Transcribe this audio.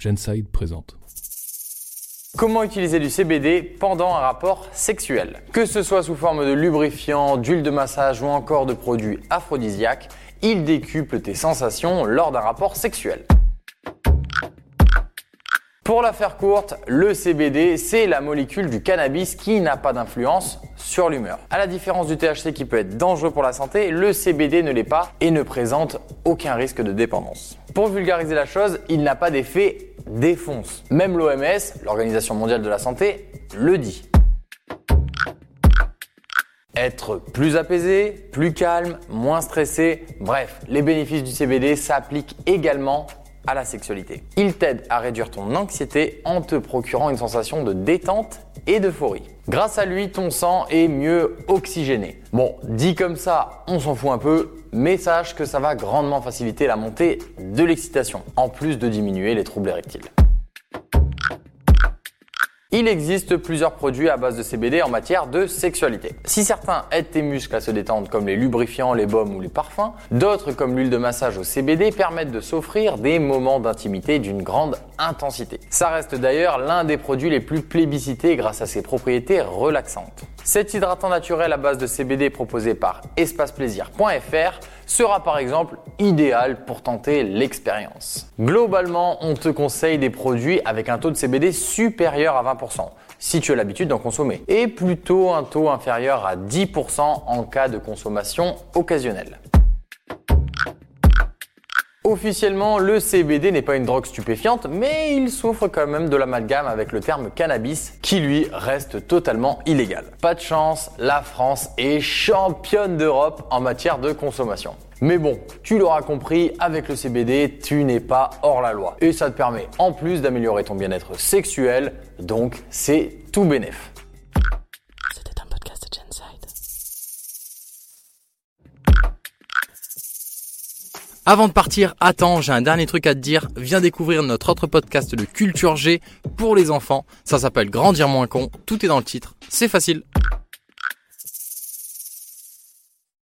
Genside présente. Comment utiliser du CBD pendant un rapport sexuel? Que ce soit sous forme de lubrifiant, d'huile de massage ou encore de produits aphrodisiaques, il décuple tes sensations lors d'un rapport sexuel. Pour la faire courte, le CBD, c'est la molécule du cannabis qui n'a pas d'influence sur l'humeur. À la différence du THC qui peut être dangereux pour la santé, le CBD ne l'est pas et ne présente aucun risque de dépendance. Pour vulgariser la chose, il n'a pas d'effet défonce. Même l'OMS, l'Organisation mondiale de la santé, le dit. Être plus apaisé, plus calme, moins stressé, bref, les bénéfices du CBD s'appliquent également à la sexualité. Il t'aide à réduire ton anxiété en te procurant une sensation de détente et d'euphorie. Grâce à lui, ton sang est mieux oxygéné. Bon, dit comme ça, on s'en fout un peu, mais sache que ça va grandement faciliter la montée de l'excitation, en plus de diminuer les troubles érectiles. Il existe plusieurs produits à base de CBD en matière de sexualité. Si certains aident tes muscles à se détendre comme les lubrifiants, les baumes ou les parfums, d'autres comme l'huile de massage au CBD permettent de s'offrir des moments d'intimité d'une grande intensité. Ça reste d'ailleurs l'un des produits les plus plébiscités grâce à ses propriétés relaxantes. Cet hydratant naturel à base de CBD proposé par espaceplaisir.fr sera par exemple idéal pour tenter l'expérience. Globalement, on te conseille des produits avec un taux de CBD supérieur à 20% si tu as l'habitude d'en consommer et plutôt un taux inférieur à 10% en cas de consommation occasionnelle. Officiellement, le CBD n'est pas une drogue stupéfiante, mais il souffre quand même de l'amalgame avec le terme cannabis, qui lui reste totalement illégal. Pas de chance, la France est championne d'Europe en matière de consommation. Mais bon, tu l'auras compris, avec le CBD, tu n'es pas hors la loi. Et ça te permet en plus d'améliorer ton bien-être sexuel, donc c'est tout bénef. Avant de partir, attends, j'ai un dernier truc à te dire. Viens découvrir notre autre podcast de Culture G pour les enfants. Ça s'appelle Grandir moins con. Tout est dans le titre. C'est facile.